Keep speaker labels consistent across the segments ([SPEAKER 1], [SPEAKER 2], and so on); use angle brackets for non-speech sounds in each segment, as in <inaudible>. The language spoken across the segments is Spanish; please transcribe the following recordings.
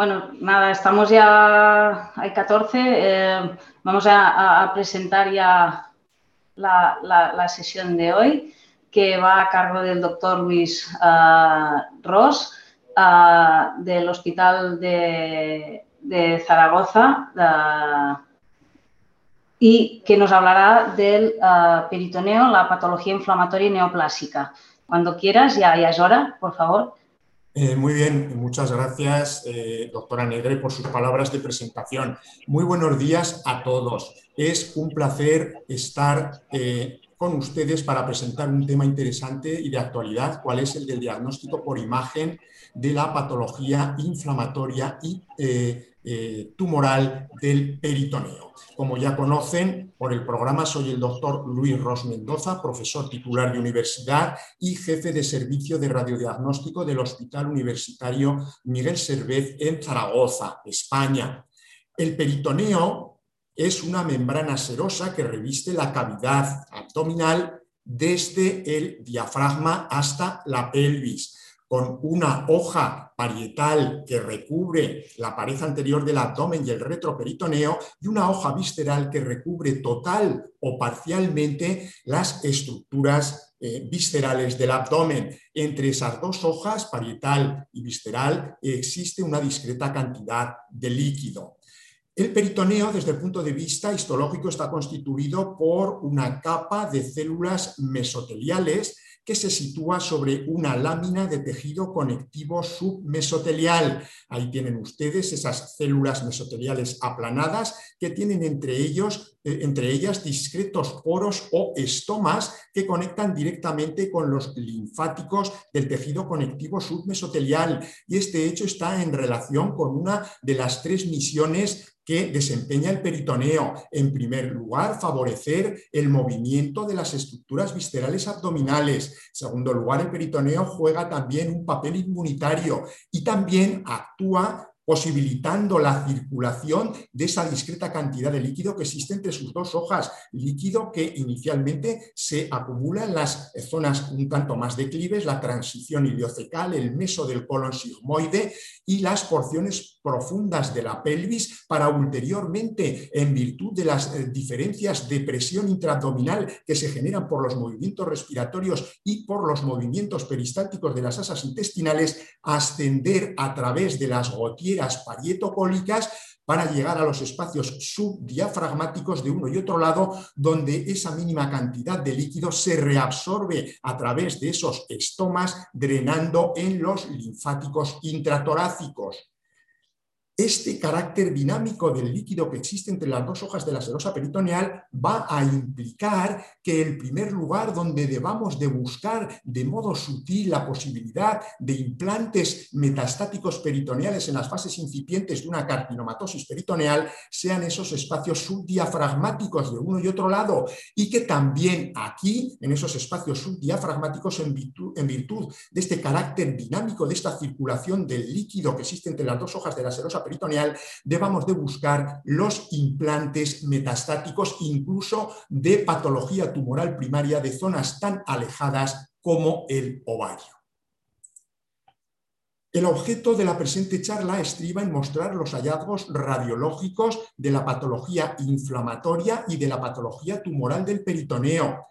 [SPEAKER 1] Bueno, nada, estamos ya, hay 14, eh, vamos a, presentar ya la, sesión de hoy, que va a cargo del doctor Luis uh, Ross, del Hospital de, Zaragoza, y que nos hablará del peritoneo, la patología inflamatoria neoplásica. Cuando quieras, ya es hora, por favor.
[SPEAKER 2] Eh, muy bien, muchas gracias, eh, doctora Negre, por sus palabras de presentación. Muy buenos días a todos. Es un placer estar eh, con ustedes para presentar un tema interesante y de actualidad, cuál es el del diagnóstico por imagen de la patología inflamatoria y eh, tumoral del peritoneo. Como ya conocen, por el programa soy el doctor Luis Ros Mendoza, profesor titular de universidad y jefe de servicio de radiodiagnóstico del Hospital Universitario Miguel Servet en Zaragoza, España. El peritoneo es una membrana serosa que reviste la cavidad abdominal desde el diafragma hasta la pelvis con una hoja parietal que recubre la pared anterior del abdomen y el retroperitoneo y una hoja visceral que recubre total o parcialmente las estructuras eh, viscerales del abdomen. Entre esas dos hojas, parietal y visceral, existe una discreta cantidad de líquido. El peritoneo, desde el punto de vista histológico, está constituido por una capa de células mesoteliales que se sitúa sobre una lámina de tejido conectivo submesotelial. Ahí tienen ustedes esas células mesoteliales aplanadas que tienen entre, ellos, eh, entre ellas discretos poros o estomas que conectan directamente con los linfáticos del tejido conectivo submesotelial. Y este hecho está en relación con una de las tres misiones que desempeña el peritoneo. En primer lugar, favorecer el movimiento de las estructuras viscerales abdominales. En segundo lugar, el peritoneo juega también un papel inmunitario y también actúa posibilitando la circulación de esa discreta cantidad de líquido que existe entre sus dos hojas, líquido que inicialmente se acumula en las zonas un tanto más declives, la transición iliocecal, el meso del colon sigmoide y las porciones profundas de la pelvis para ulteriormente, en virtud de las eh, diferencias de presión intraabdominal que se generan por los movimientos respiratorios y por los movimientos peristálticos de las asas intestinales, ascender a través de las gotieras parietocólicas para llegar a los espacios subdiafragmáticos de uno y otro lado, donde esa mínima cantidad de líquido se reabsorbe a través de esos estomas, drenando en los linfáticos intratorácicos este carácter dinámico del líquido que existe entre las dos hojas de la serosa peritoneal va a implicar que el primer lugar donde debamos de buscar de modo sutil la posibilidad de implantes metastáticos peritoneales en las fases incipientes de una carcinomatosis peritoneal sean esos espacios subdiafragmáticos de uno y otro lado y que también aquí, en esos espacios subdiafragmáticos, en virtud, en virtud de este carácter dinámico de esta circulación del líquido que existe entre las dos hojas de la serosa peritoneal, peritoneal, debamos de buscar los implantes metastáticos, incluso de patología tumoral primaria de zonas tan alejadas como el ovario. El objeto de la presente charla estriba en mostrar los hallazgos radiológicos de la patología inflamatoria y de la patología tumoral del peritoneo,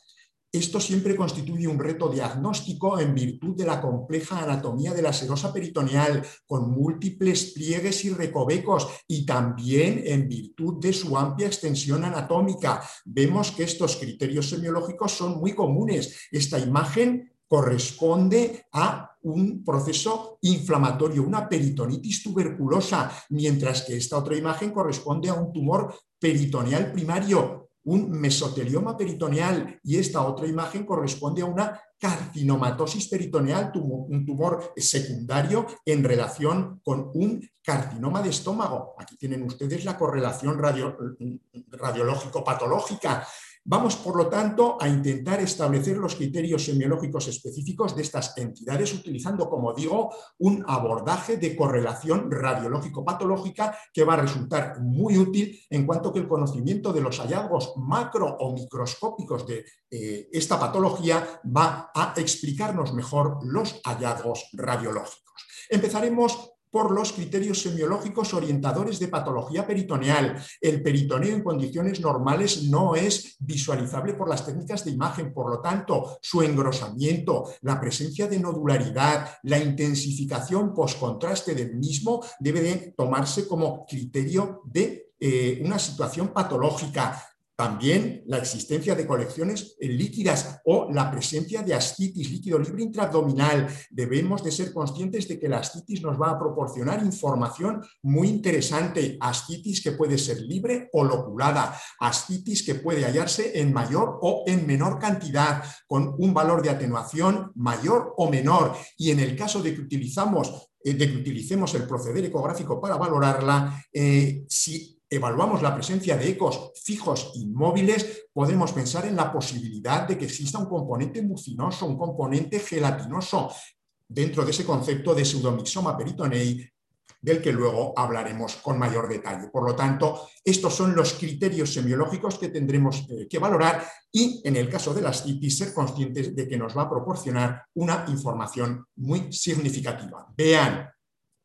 [SPEAKER 2] esto siempre constituye un reto diagnóstico en virtud de la compleja anatomía de la serosa peritoneal, con múltiples pliegues y recovecos, y también en virtud de su amplia extensión anatómica. Vemos que estos criterios semiológicos son muy comunes. Esta imagen corresponde a un proceso inflamatorio, una peritonitis tuberculosa, mientras que esta otra imagen corresponde a un tumor peritoneal primario un mesotelioma peritoneal y esta otra imagen corresponde a una carcinomatosis peritoneal, un tumor secundario en relación con un carcinoma de estómago. Aquí tienen ustedes la correlación radiológico-patológica. Vamos, por lo tanto, a intentar establecer los criterios semiológicos específicos de estas entidades utilizando, como digo, un abordaje de correlación radiológico-patológica que va a resultar muy útil en cuanto que el conocimiento de los hallazgos macro o microscópicos de eh, esta patología va a explicarnos mejor los hallazgos radiológicos. Empezaremos por los criterios semiológicos orientadores de patología peritoneal. El peritoneo en condiciones normales no es visualizable por las técnicas de imagen, por lo tanto, su engrosamiento, la presencia de nodularidad, la intensificación post-contraste del mismo debe de tomarse como criterio de eh, una situación patológica. También la existencia de colecciones líquidas o la presencia de ascitis, líquido libre intraabdominal. Debemos de ser conscientes de que la ascitis nos va a proporcionar información muy interesante. Ascitis que puede ser libre o loculada. Ascitis que puede hallarse en mayor o en menor cantidad, con un valor de atenuación mayor o menor. Y en el caso de que eh, utilicemos el proceder ecográfico para valorarla, eh, si evaluamos la presencia de ecos fijos inmóviles, podemos pensar en la posibilidad de que exista un componente mucinoso, un componente gelatinoso, dentro de ese concepto de pseudomixoma peritonei del que luego hablaremos con mayor detalle. Por lo tanto, estos son los criterios semiológicos que tendremos eh, que valorar y, en el caso de las CITIS, ser conscientes de que nos va a proporcionar una información muy significativa. Vean,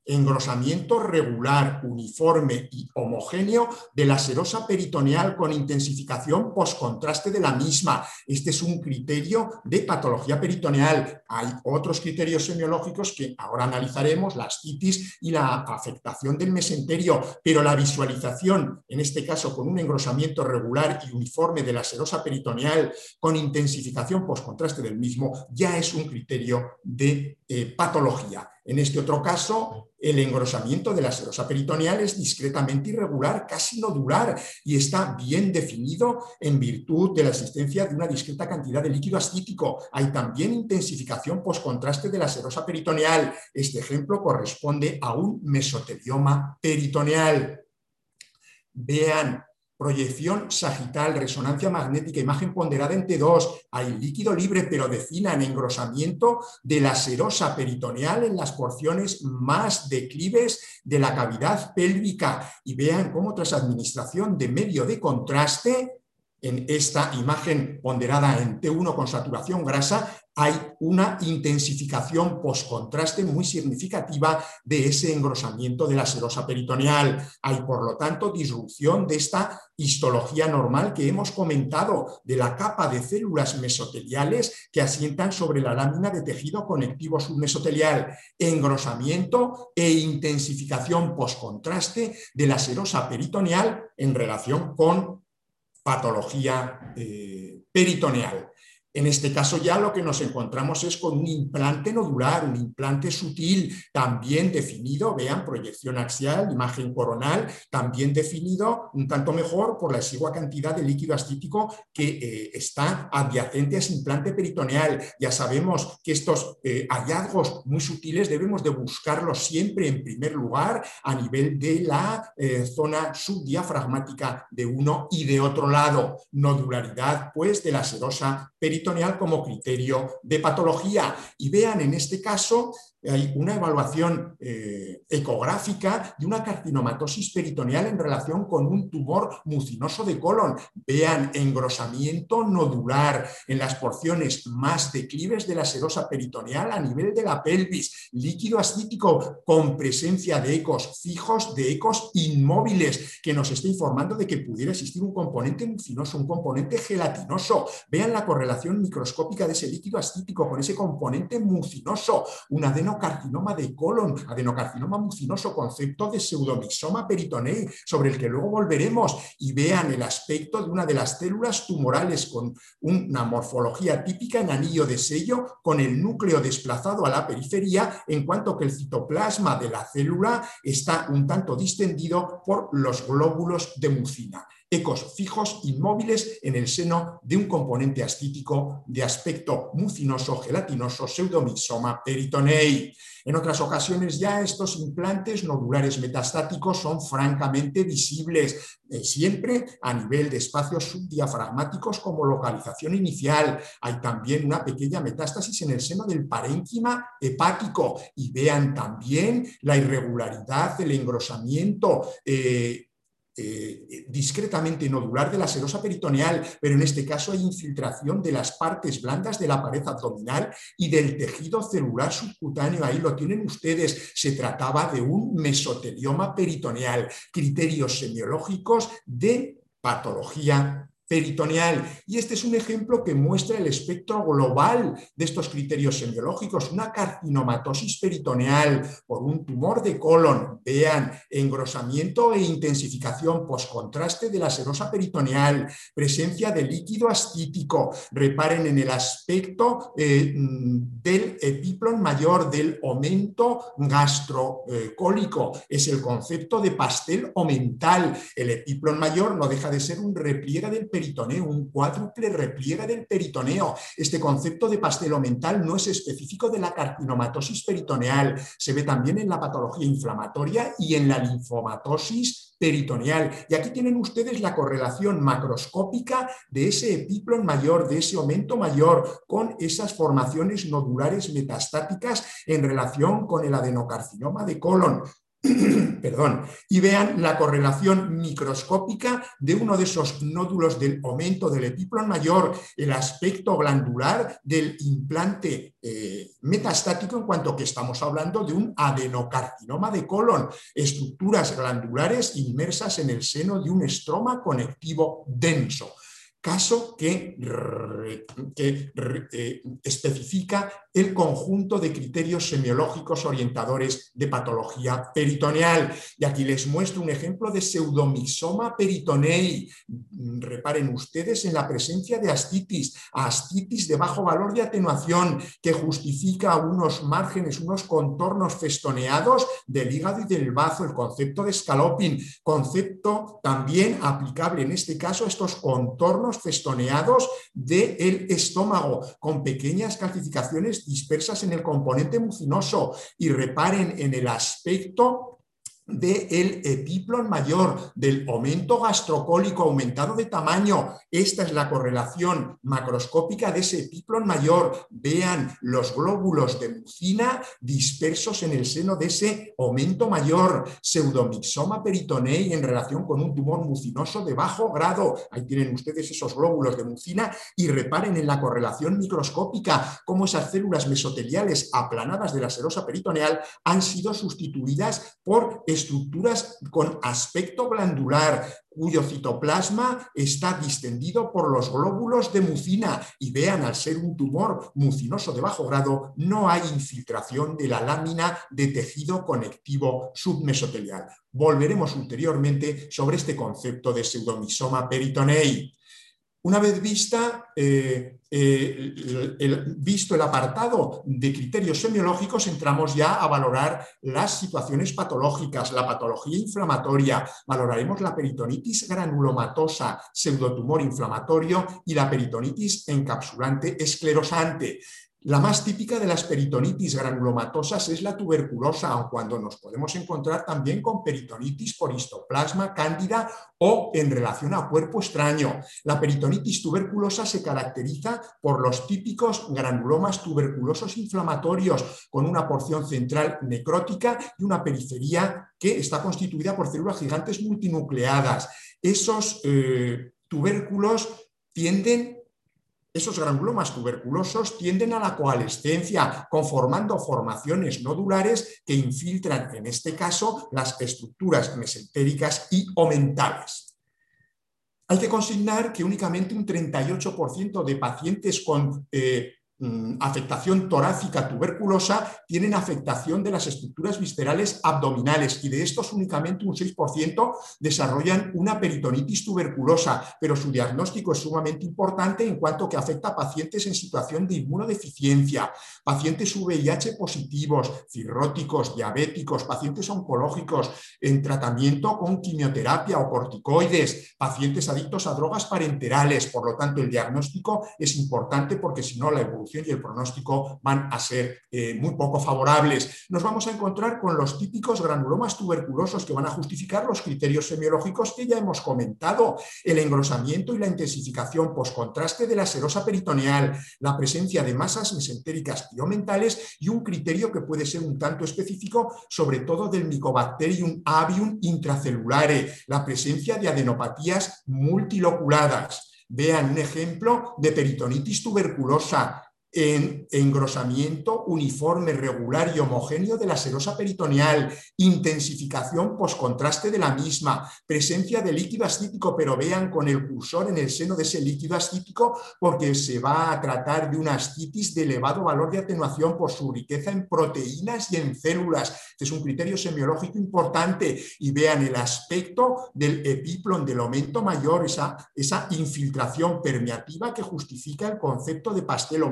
[SPEAKER 2] engrosamiento regular, uniforme y homogéneo de la serosa peritoneal con intensificación postcontraste de la misma. Este es un criterio de patología peritoneal. Hay otros criterios semiológicos que ahora analizaremos, la ascitis y la afectación del mesenterio, pero la visualización, en este caso con un engrosamiento regular y uniforme de la serosa peritoneal con intensificación postcontraste del mismo, ya es un criterio de eh, patología. En este otro caso, el engrosamiento de la serosa peritoneal es discretamente irregular, casi nodular, y está bien definido en virtud de la existencia de una discreta cantidad de líquido ascítico. Hay también intensificación postcontraste de la serosa peritoneal. Este ejemplo corresponde a un mesotelioma peritoneal. Vean proyección sagital, resonancia magnética, imagen ponderada en T2, hay líquido libre, pero definan engrosamiento de la serosa peritoneal en las porciones más declives de la cavidad pélvica. Y vean cómo tras administración de medio de contraste, en esta imagen ponderada en T1 con saturación grasa, hay una intensificación post-contraste muy significativa de ese engrosamiento de la serosa peritoneal. Hay, por lo tanto, disrupción de esta histología normal que hemos comentado, de la capa de células mesoteliales que asientan sobre la lámina de tejido conectivo submesotelial, engrosamiento e intensificación post-contraste de la serosa peritoneal en relación con patología eh, peritoneal. En este caso ya lo que nos encontramos es con un implante nodular, un implante sutil, también definido, vean, proyección axial, imagen coronal, también definido un tanto mejor por la exigua cantidad de líquido ascítico que eh, está adyacente a ese implante peritoneal. Ya sabemos que estos eh, hallazgos muy sutiles debemos de buscarlos siempre en primer lugar a nivel de la eh, zona subdiafragmática de uno y de otro lado. Nodularidad, pues, de la serosa peritoneal como criterio de patología. Y vean en este caso hay una evaluación eh, ecográfica de una carcinomatosis peritoneal en relación con un tumor mucinoso de colon. Vean engrosamiento nodular en las porciones más declives de la serosa peritoneal a nivel de la pelvis, líquido ascítico con presencia de ecos fijos, de ecos inmóviles, que nos está informando de que pudiera existir un componente mucinoso, un componente gelatinoso. Vean la correlación microscópica de ese líquido ascítico con ese componente mucinoso, un adeno adenocarcinoma de colon, adenocarcinoma mucinoso, concepto de pseudomixoma peritonei, sobre el que luego volveremos y vean el aspecto de una de las células tumorales con una morfología típica en anillo de sello, con el núcleo desplazado a la periferia, en cuanto que el citoplasma de la célula está un tanto distendido por los glóbulos de mucina ecos fijos inmóviles en el seno de un componente ascítico de aspecto mucinoso, gelatinoso, pseudomixoma peritonei. En otras ocasiones ya estos implantes nodulares metastáticos son francamente visibles, eh, siempre a nivel de espacios subdiafragmáticos como localización inicial. Hay también una pequeña metástasis en el seno del parénquima hepático y vean también la irregularidad del engrosamiento. Eh, eh, discretamente nodular de la serosa peritoneal, pero en este caso hay infiltración de las partes blandas de la pared abdominal y del tejido celular subcutáneo. Ahí lo tienen ustedes. Se trataba de un mesotelioma peritoneal. Criterios semiológicos de patología peritoneal. Y este es un ejemplo que muestra el espectro global de estos criterios semiológicos. Una carcinomatosis peritoneal por un tumor de colon. Vean, engrosamiento e intensificación postcontraste de la serosa peritoneal, presencia de líquido ascítico. Reparen en el aspecto eh, del epiplon mayor, del aumento gastrocólico. Es el concepto de pastel o mental. El epiplon mayor no deja de ser un repliegue del peritoneo, un cuádruple repliegue del peritoneo. Este concepto de pastelo mental no es específico de la carcinomatosis peritoneal, se ve también en la patología inflamatoria y en la linfomatosis peritoneal. Y aquí tienen ustedes la correlación macroscópica de ese epiplon mayor, de ese aumento mayor, con esas formaciones nodulares metastáticas en relación con el adenocarcinoma de colon. <clears throat> Perdón, y vean la correlación microscópica de uno de esos nódulos del aumento del epiplon mayor, el aspecto glandular del implante eh, metastático en cuanto que estamos hablando de un adenocarcinoma de colon, estructuras glandulares inmersas en el seno de un estroma conectivo denso. Caso que, eh, especifica el conjunto de criterios semiológicos orientadores de patología peritoneal. Y aquí les muestro un ejemplo de pseudomixoma peritonei. Reparen ustedes en la presencia de astitis, astitis de bajo valor de atenuación que justifica unos márgenes, unos contornos festoneados del hígado y del bazo, el concepto de scaloping, concepto también aplicable en este caso a estos contornos festoneados del estómago, con pequeñas calcificaciones dispersas en el componente mucinoso. Y reparen en el aspecto del epiplon mayor, del aumento gastrocólico aumentado de tamaño. Esta es la correlación macroscópica de ese epiplon mayor. Vean los glóbulos de mucina dispersos en el seno de ese aumento mayor. Pseudomixoma peritonei en relación con un tumor mucinoso de bajo grado. Ahí tienen ustedes esos glóbulos de mucina y reparen en la correlación microscópica cómo esas células mesoteliales aplanadas de la serosa peritoneal han sido sustituidas por estructuras con aspecto glandular, cuyo citoplasma está distendido por los glóbulos de mucina y vean, al ser un tumor mucinoso de bajo grado, no hay infiltración de la lámina de tejido conectivo submesotelial. Volveremos ulteriormente sobre este concepto de pseudomisoma peritonei. Una vez eh, eh, visto el apartado de criterios semiológicos, entramos ya a valorar las situaciones patológicas, la patología inflamatoria, valoraremos la peritonitis granulomatosa, pseudotumor inflamatorio y la peritonitis encapsulante esclerosante. La más típica de las peritonitis granulomatosas es la tuberculosa, aun cuando nos podemos encontrar también con peritonitis por histoplasma cándida o en relación a cuerpo extraño. La peritonitis tuberculosa se caracteriza por los típicos granulomas tuberculosos inflamatorios, con una porción central necrótica y una periferia que está constituida por células gigantes multinucleadas. Esos eh, tubérculos tienden esos granulomas tuberculosos tienden a la coalescencia, conformando formaciones nodulares que infiltran, en este caso, las estructuras mesentéricas y omentales. Hay que consignar que únicamente un 38% de pacientes con eh, afectación torácica tuberculosa tienen afectación de las estructuras viscerales abdominales y de estos únicamente un 6% desarrollan una peritonitis tuberculosa, pero su diagnóstico es sumamente importante en cuanto que afecta a pacientes en situación de inmunodeficiencia, pacientes VIH positivos, cirróticos, diabéticos, pacientes oncológicos en tratamiento con quimioterapia o corticoides, pacientes adictos a drogas parenterales. Por lo tanto, el diagnóstico es importante porque si no la evolución y el pronóstico van a ser eh, muy poco favorables. Nos vamos a encontrar con los típicos granulomas tuberculosos que van a justificar los criterios semiológicos que ya hemos comentado, el engrosamiento y la intensificación postcontraste de la serosa peritoneal, la presencia de masas mesentéricas biomentales y un criterio que puede ser un tanto específico, sobre todo del Mycobacterium avium intracelulare, la presencia de adenopatías multiloculadas. Vean un ejemplo de peritonitis tuberculosa, en engrosamiento uniforme, regular y homogéneo de la serosa peritoneal, intensificación postcontraste de la misma, presencia de líquido ascítico, pero vean con el cursor en el seno de ese líquido ascítico porque se va a tratar de una ascitis de elevado valor de atenuación por su riqueza en proteínas y en células. Este es un criterio semiológico importante y vean el aspecto del epiplon del aumento mayor, esa, esa infiltración permeativa que justifica el concepto de pastel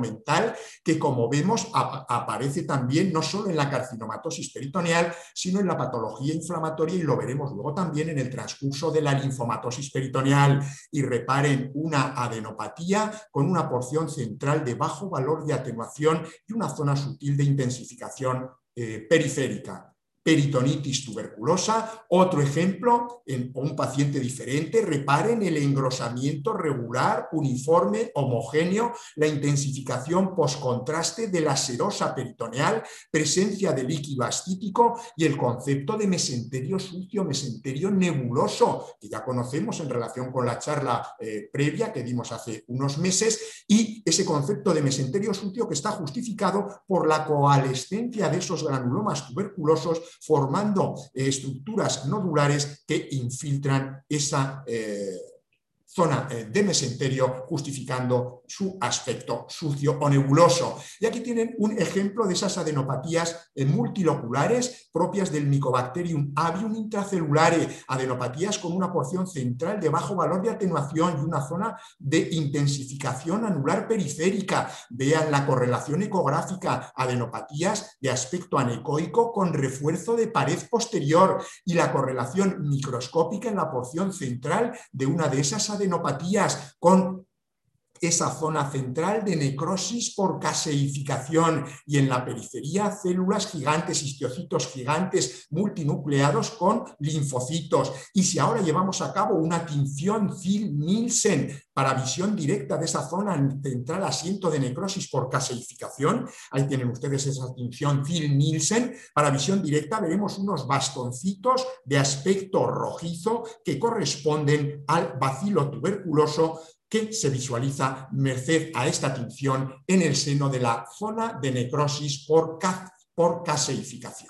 [SPEAKER 2] que, como vemos, aparece también no solo en la carcinomatosis peritoneal, sino en la patología inflamatoria y lo veremos luego también en el transcurso de la linfomatosis peritoneal. Y reparen una adenopatía con una porción central de bajo valor de atenuación y una zona sutil de intensificación eh, periférica peritonitis tuberculosa. Otro ejemplo, en un paciente diferente, reparen el engrosamiento regular, uniforme, homogéneo, la intensificación postcontraste de la serosa peritoneal, presencia de líquido ascítico y el concepto de mesenterio sucio, mesenterio nebuloso, que ya conocemos en relación con la charla eh, previa que dimos hace unos meses, y ese concepto de mesenterio sucio que está justificado por la coalescencia de esos granulomas tuberculosos formando estructuras nodulares que infiltran esa eh, zona eh, de mesenterio, justificando su aspecto sucio o nebuloso. Y aquí tienen un ejemplo de esas adenopatías eh, multiloculares propias del Mycobacterium avium intracelulare, adenopatías con una porción central de bajo valor de atenuación y una zona de intensificación anular periférica. Vean la correlación ecográfica, adenopatías de aspecto anecoico con refuerzo de pared posterior y la correlación microscópica en la porción central de una de esas adenopatías adenopatías con esa zona central de necrosis por caseificación y en la periferia células gigantes, histiocitos gigantes multinucleados con linfocitos. Y si ahora llevamos a cabo una tinción Thiel-Nielsen para visión directa de esa zona central asiento de necrosis por caseificación, ahí tienen ustedes esa tinción Thiel-Nielsen, para visión directa veremos unos bastoncitos de aspecto rojizo que corresponden al bacilo tuberculoso que se visualiza merced a esta tinción en el seno de la zona de necrosis por, por caseificación.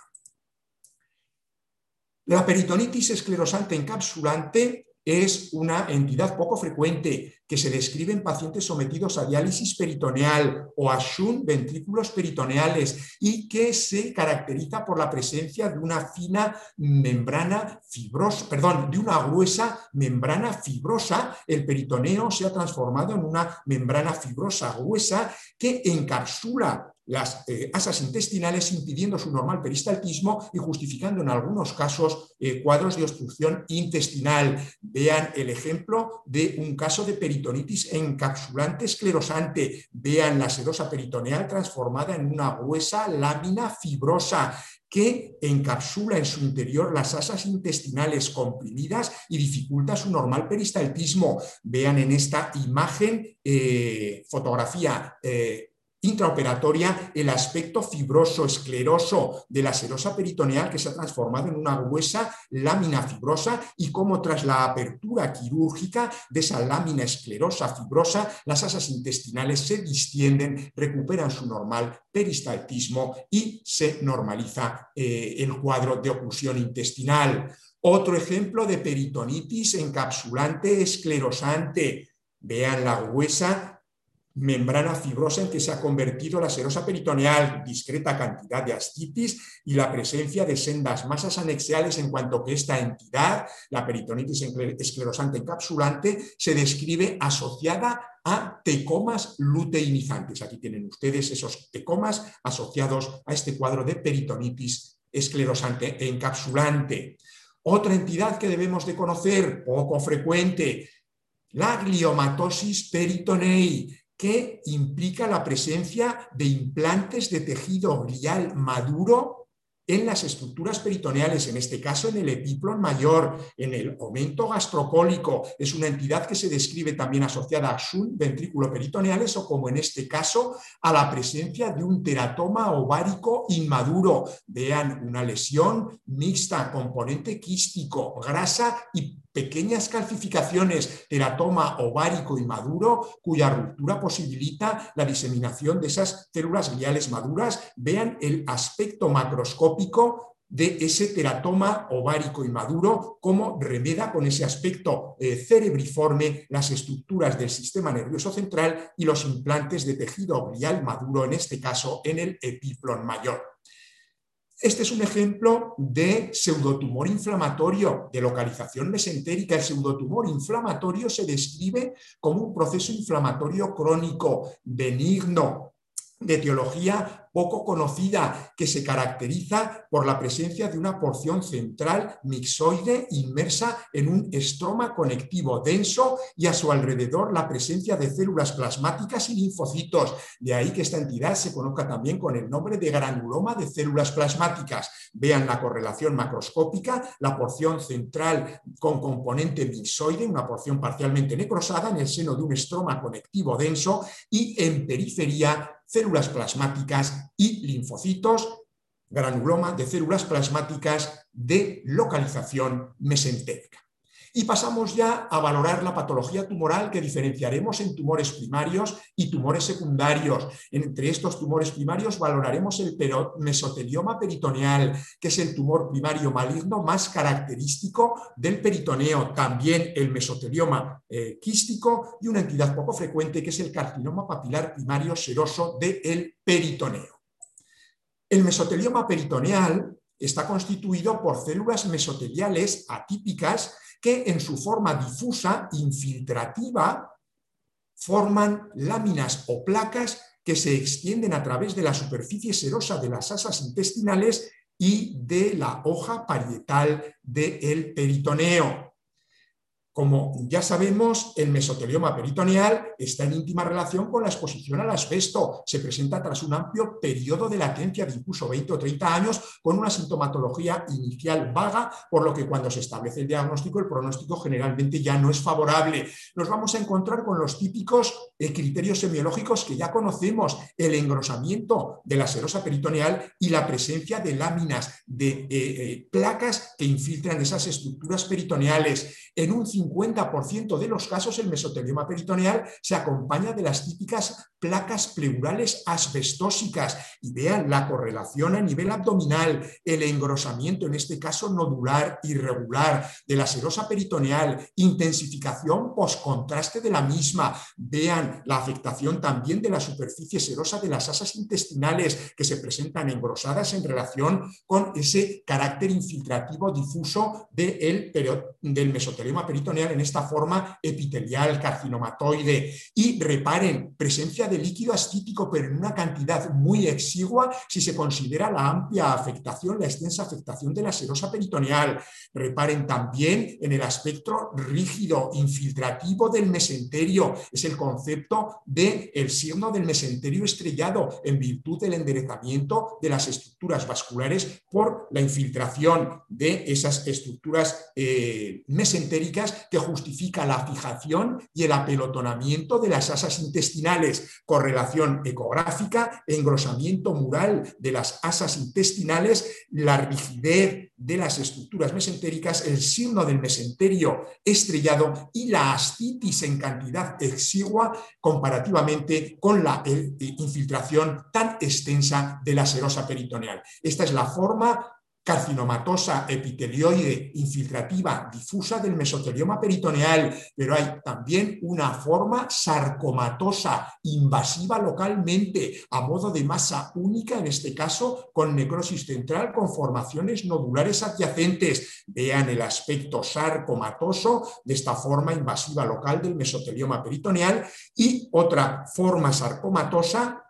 [SPEAKER 2] La peritonitis esclerosante encapsulante es una entidad poco frecuente que se describe en pacientes sometidos a diálisis peritoneal o a shunt ventrículos peritoneales y que se caracteriza por la presencia de una fina membrana fibrosa, perdón, de una gruesa membrana fibrosa. El peritoneo se ha transformado en una membrana fibrosa gruesa que encapsula las eh, asas intestinales impidiendo su normal peristaltismo y justificando en algunos casos eh, cuadros de obstrucción intestinal. Vean el ejemplo de un caso de peritonitis encapsulante esclerosante. Vean la sedosa peritoneal transformada en una gruesa lámina fibrosa que encapsula en su interior las asas intestinales comprimidas y dificulta su normal peristaltismo. Vean en esta imagen, eh, fotografía intraoperatoria el aspecto fibroso, escleroso de la serosa peritoneal que se ha transformado en una gruesa lámina fibrosa y cómo tras la apertura quirúrgica de esa lámina esclerosa fibrosa, las asas intestinales se distienden, recuperan su normal peristaltismo y se normaliza eh, el cuadro de oclusión intestinal. Otro ejemplo de peritonitis encapsulante esclerosante. Vean la gruesa membrana fibrosa en que se ha convertido la serosa peritoneal, discreta cantidad de ascitis y la presencia de sendas masas anexiales en cuanto que esta entidad, la peritonitis esclerosante encapsulante, se describe asociada a tecomas luteinizantes. Aquí tienen ustedes esos tecomas asociados a este cuadro de peritonitis esclerosante encapsulante. Otra entidad que debemos de conocer, poco frecuente, la gliomatosis peritonei, que implica la presencia de implantes de tejido glial maduro en las estructuras peritoneales, en este caso en el epiplon mayor, en el aumento gastrocólico, es una entidad que se describe también asociada a sun ventrículo peritoneales o como en este caso a la presencia de un teratoma ovárico inmaduro. Vean una lesión mixta, componente quístico, grasa y pequeñas calcificaciones, teratoma ovárico inmaduro, cuya ruptura posibilita la diseminación de esas células gliales maduras. Vean el aspecto macroscópico de ese teratoma ovárico inmaduro, cómo remeda con ese aspecto eh, cerebriforme las estructuras del sistema nervioso central y los implantes de tejido glial maduro, en este caso en el epiplon mayor. Este es un ejemplo de pseudotumor inflamatorio de localización mesentérica. El pseudotumor inflamatorio se describe como un proceso inflamatorio crónico, benigno, de etiología poco conocida que se caracteriza por la presencia de una porción central mixoide inmersa en un estroma conectivo denso y a su alrededor la presencia de células plasmáticas y linfocitos. De ahí que esta entidad se conozca también con el nombre de granuloma de células plasmáticas. Vean la correlación macroscópica, la porción central con componente mixoide, una porción parcialmente necrosada en el seno de un estroma conectivo denso y en periferia células plasmáticas y linfocitos, granuloma de células plasmáticas de localización mesentérica. Y pasamos ya a valorar la patología tumoral que diferenciaremos en tumores primarios y tumores secundarios. Entre estos tumores primarios valoraremos el mesotelioma peritoneal, que es el tumor primario maligno más característico del peritoneo. También el mesotelioma eh, quístico y una entidad poco frecuente que es el carcinoma papilar primario seroso del peritoneo. El mesotelioma peritoneal está constituido por células mesoteliales atípicas que en su forma difusa, infiltrativa, forman láminas o placas que se extienden a través de la superficie serosa de las asas intestinales y de la hoja parietal del peritoneo. Como ya sabemos, el mesotelioma peritoneal está en íntima relación con la exposición al asbesto. Se presenta tras un amplio periodo de latencia de incluso 20 o 30 años con una sintomatología inicial vaga, por lo que cuando se establece el diagnóstico, el pronóstico generalmente ya no es favorable. Nos vamos a encontrar con los típicos eh, criterios semiológicos que ya conocemos, el engrosamiento de la serosa peritoneal y la presencia de láminas, de eh, eh, placas que infiltran esas estructuras peritoneales. En un 50% de los casos el mesotelioma peritoneal se acompaña de las típicas placas pleurales asbestósicas y vean la correlación a nivel abdominal, el engrosamiento, en este caso nodular irregular, de la serosa peritoneal, intensificación postcontraste de la misma, vean la afectación también de la superficie serosa de las asas intestinales que se presentan engrosadas en relación con ese carácter infiltrativo difuso del mesotelioma peritoneal en esta forma epitelial, carcinomatoide. Y reparen, presencia de líquido ascítico, pero en una cantidad muy exigua si se considera la amplia afectación, la extensa afectación de la serosa peritoneal. Reparen también en el aspecto rígido, infiltrativo del mesenterio. Es el concepto del el signo del mesenterio estrellado en virtud del enderezamiento de las estructuras vasculares por la infiltración de esas estructuras eh, mesentéricas que justifica la fijación y el apelotonamiento de las asas intestinales, correlación ecográfica, engrosamiento mural de las asas intestinales, la rigidez de las estructuras mesentéricas, el signo del mesenterio estrellado y la ascitis en cantidad exigua comparativamente con la eh, infiltración tan extensa de la serosa peritoneal. Esta es la forma carcinomatosa epitelioide infiltrativa difusa del mesotelioma peritoneal, pero hay también una forma sarcomatosa invasiva localmente a modo de masa única, en este caso con necrosis central con formaciones nodulares adyacentes. Vean el aspecto sarcomatoso de esta forma invasiva local del mesotelioma peritoneal y otra forma sarcomatosa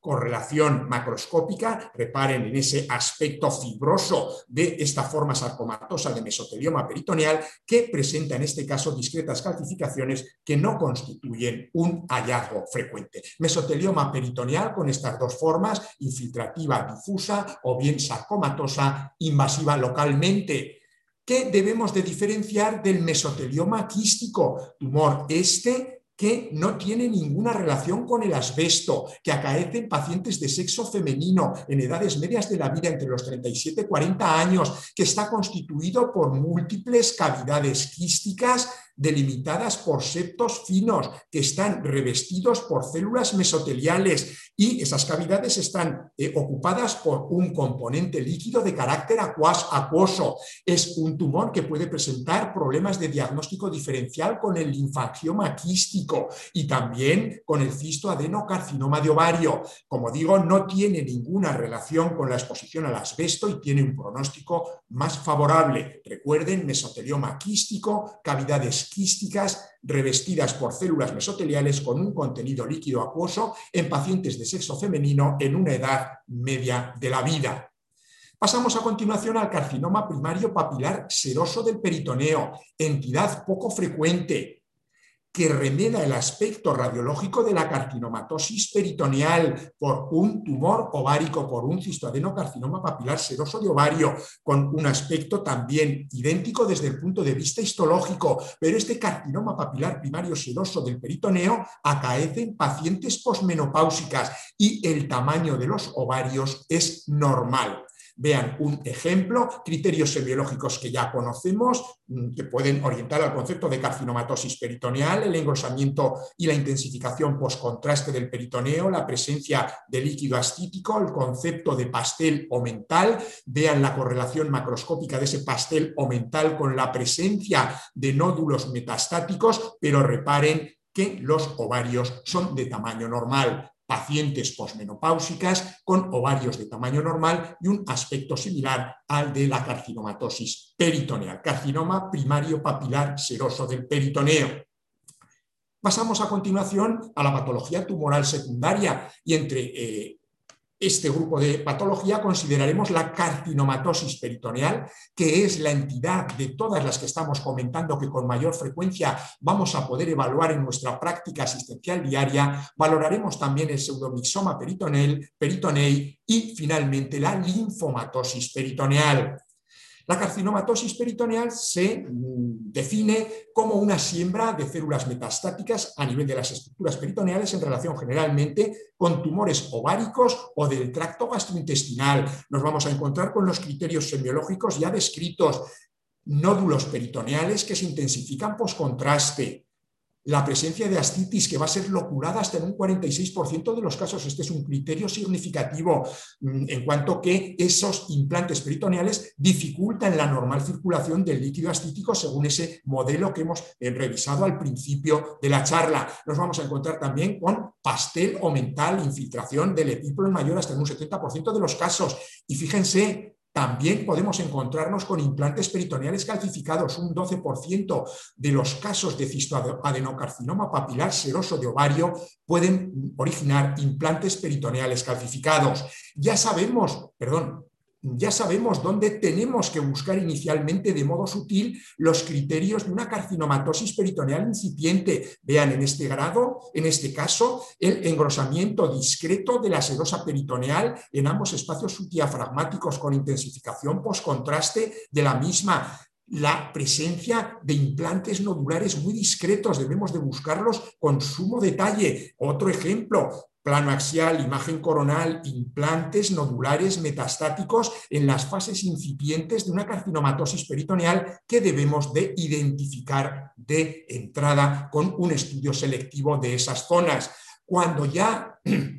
[SPEAKER 2] correlación macroscópica, reparen en ese aspecto fibroso de esta forma sarcomatosa de mesotelioma peritoneal que presenta en este caso discretas calcificaciones que no constituyen un hallazgo frecuente. Mesotelioma peritoneal con estas dos formas, infiltrativa difusa o bien sarcomatosa invasiva localmente. ¿Qué debemos de diferenciar del mesotelioma quístico? Tumor este que no tiene ninguna relación con el asbesto, que acaece en pacientes de sexo femenino en edades medias de la vida entre los 37 y 40 años, que está constituido por múltiples cavidades quísticas delimitadas por septos finos que están revestidos por células mesoteliales y esas cavidades están eh, ocupadas por un componente líquido de carácter acuoso. Es un tumor que puede presentar problemas de diagnóstico diferencial con el linfangioma quístico y también con el cisto adenocarcinoma de ovario. Como digo, no tiene ninguna relación con la exposición al asbesto y tiene un pronóstico más favorable. Recuerden, mesotelioma quístico, cavidades quísticas revestidas por células mesoteliales con un contenido líquido acuoso en pacientes de sexo femenino en una edad media de la vida. Pasamos a continuación al carcinoma primario papilar seroso del peritoneo, entidad poco frecuente, que remeda el aspecto radiológico de la carcinomatosis peritoneal por un tumor ovárico, por un cistoadenocarcinoma papilar seroso de ovario, con un aspecto también idéntico desde el punto de vista histológico, pero este carcinoma papilar primario seroso del peritoneo acaece en pacientes posmenopáusicas y el tamaño de los ovarios es normal. Vean un ejemplo, criterios semiológicos que ya conocemos, mm, que pueden orientar al concepto de carcinomatosis peritoneal, el engrosamiento y la intensificación postcontraste del peritoneo, la presencia de líquido ascítico, el concepto de pastel o mental. Vean la correlación macroscópica de ese pastel o mental con la presencia de nódulos metastáticos, pero reparen que los ovarios son de tamaño normal pacientes posmenopáusicas con ovarios de tamaño normal y un aspecto similar al de la carcinomatosis peritoneal, carcinoma primario papilar seroso del peritoneo. Pasamos a continuación a la patología tumoral secundaria y entre eh, este grupo de patología consideraremos la carcinomatosis peritoneal, que es la entidad de todas las que estamos comentando que con mayor frecuencia vamos a poder evaluar en nuestra práctica asistencial diaria. Valoraremos también el pseudomixoma peritonel, peritonei y finalmente la linfomatosis peritoneal. La carcinomatosis peritoneal se mm, define como una siembra de células metastáticas a nivel de las estructuras peritoneales en relación generalmente con tumores ováricos o del tracto gastrointestinal. Nos vamos a encontrar con los criterios semiológicos ya descritos, nódulos peritoneales que se intensifican contraste la presencia de ascitis que va a ser locurada hasta en un 46% de los casos. Este es un criterio significativo mm, en cuanto que esos implantes peritoneales dificultan la normal circulación del líquido ascítico según ese modelo que hemos eh, revisado al principio de la charla. Nos vamos a encontrar también con pastel o mental, infiltración del epípolo mayor hasta en un 70% de los casos. Y fíjense, también podemos encontrarnos con implantes peritoneales calcificados. Un 12% de los casos de cistoadenocarcinoma papilar seroso de ovario pueden originar implantes peritoneales calcificados. Ya sabemos, perdón, ya sabemos dónde tenemos que buscar inicialmente de modo sutil los criterios de una carcinomatosis peritoneal incipiente. Vean en este grado, en este caso, el engrosamiento discreto de la sedosa peritoneal en ambos espacios subdiafragmáticos con intensificación postcontraste de la misma la presencia de implantes nodulares muy discretos, debemos de buscarlos con sumo detalle. Otro ejemplo, plano axial, imagen coronal, implantes nodulares metastáticos en las fases incipientes de una carcinomatosis peritoneal que debemos de identificar de entrada con un estudio selectivo de esas zonas. Cuando ya <clears throat>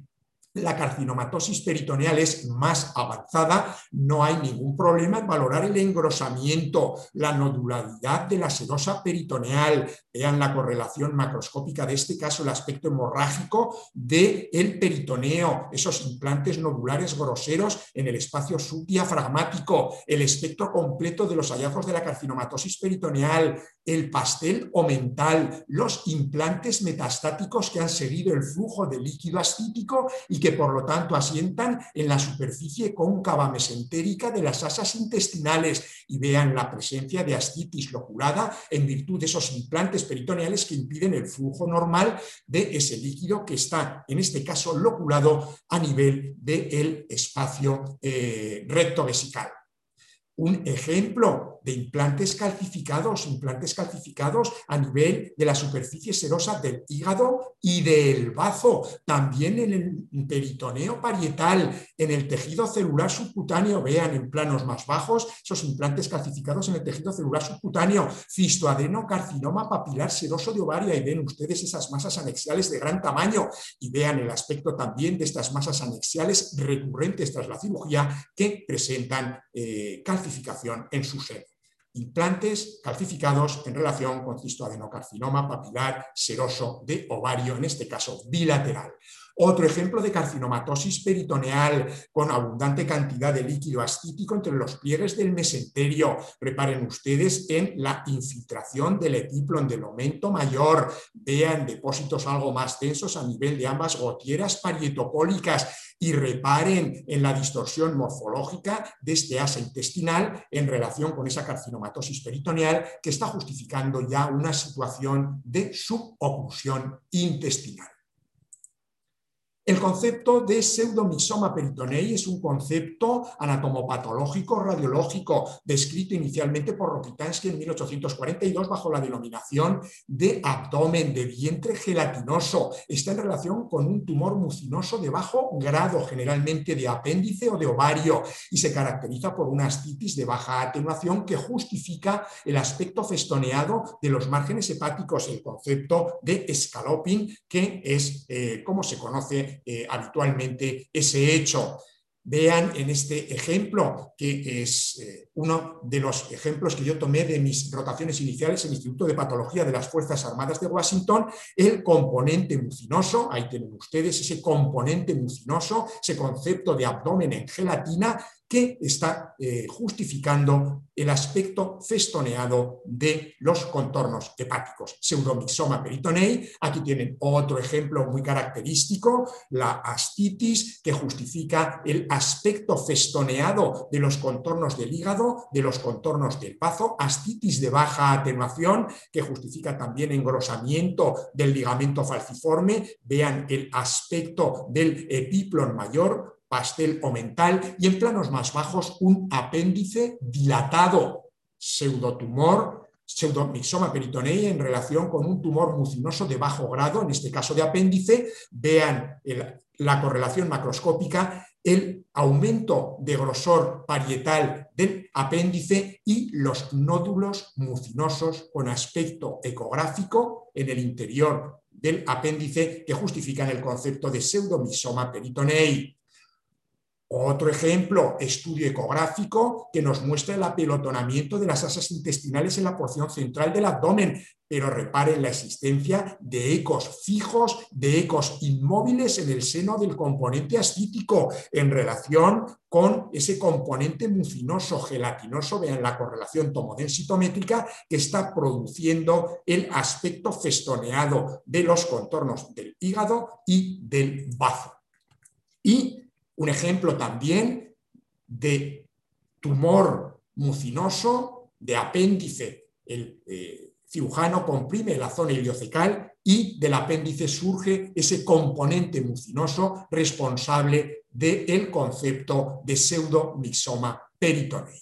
[SPEAKER 2] la carcinomatosis peritoneal es más avanzada, no hay ningún problema en valorar el engrosamiento, la nodularidad de la sedosa peritoneal. Vean la correlación macroscópica de este caso, el aspecto hemorrágico del el peritoneo, esos implantes nodulares groseros en el espacio subdiafragmático, el espectro completo de los hallazgos de la carcinomatosis peritoneal, el pastel o mental, los implantes metastáticos que han seguido el flujo de líquido ascítico y que por lo tanto asientan en la superficie cóncava mesentérica de las asas intestinales y vean la presencia de ascitis loculada en virtud de esos implantes peritoneales que impiden el flujo normal de ese líquido que está, en este caso, loculado a nivel del espacio eh, recto vesical. Un ejemplo de implantes calcificados, implantes calcificados a nivel de la superficie serosa del hígado y del bazo, también en el peritoneo parietal, en el tejido celular subcutáneo, vean en planos más bajos esos implantes calcificados en el tejido celular subcutáneo, cistoadenocarcinoma papilar seroso de ovaria y ven ustedes esas masas anexiales de gran tamaño y vean el aspecto también de estas masas anexiales recurrentes tras la cirugía que presentan eh, en su seno. Implantes calcificados en relación con cistoadenocarcinoma papilar seroso de ovario, en este caso bilateral. Otro ejemplo de carcinomatosis peritoneal con abundante cantidad de líquido ascítico entre los pliegues del mesenterio. Preparen ustedes en la infiltración del epiplon del aumento mayor. Vean depósitos algo más densos a nivel de ambas gotieras parietopólicas y reparen en la distorsión morfológica de este asa intestinal en relación con esa carcinomatosis peritoneal que está justificando ya una situación de suboclusión intestinal. El concepto de pseudomixoma peritonei es un concepto anatomopatológico radiológico descrito inicialmente por Rokitansky en 1842 bajo la denominación de abdomen de vientre gelatinoso. Está en relación con un tumor mucinoso de bajo grado, generalmente de apéndice o de ovario, y se caracteriza por una astitis de baja atenuación que justifica el aspecto festoneado de los márgenes hepáticos, el concepto de escaloping, que es eh, como se conoce eh, habitualmente ese hecho. Vean en este ejemplo, que es eh, uno de los ejemplos que yo tomé de mis rotaciones iniciales en el Instituto de Patología de las Fuerzas Armadas de Washington, el componente mucinoso, ahí tienen ustedes ese componente mucinoso, ese concepto de abdomen en gelatina que está eh, justificando el aspecto festoneado de los contornos hepáticos. Pseudomixoma peritonei, aquí tienen otro ejemplo muy característico, la astitis, que justifica el aspecto festoneado de los contornos del hígado, de los contornos del bazo, astitis de baja atenuación, que justifica también engrosamiento del ligamento falciforme, vean el aspecto del epiplon mayor, pastel o mental y en planos más bajos un apéndice dilatado, pseudotumor, pseudomixoma peritonei en relación con un tumor mucinoso de bajo grado, en este caso de apéndice. Vean la correlación macroscópica, el aumento de grosor parietal del apéndice y los nódulos mucinosos con aspecto ecográfico en el interior del apéndice que justifican el concepto de pseudomixoma peritonei. Otro ejemplo, estudio ecográfico que nos muestra el apelotonamiento de las asas intestinales en la porción central del abdomen, pero reparen la existencia de ecos fijos, de ecos inmóviles en el seno del componente ascítico en relación con ese componente mucinoso, gelatinoso, vean la correlación tomodensitométrica que está produciendo el aspecto festoneado de los contornos del hígado y del bazo. Y un ejemplo también de tumor mucinoso, de apéndice. El eh, cirujano comprime la zona iliocecal y del apéndice surge ese componente mucinoso responsable del concepto de pseudomixoma peritonei.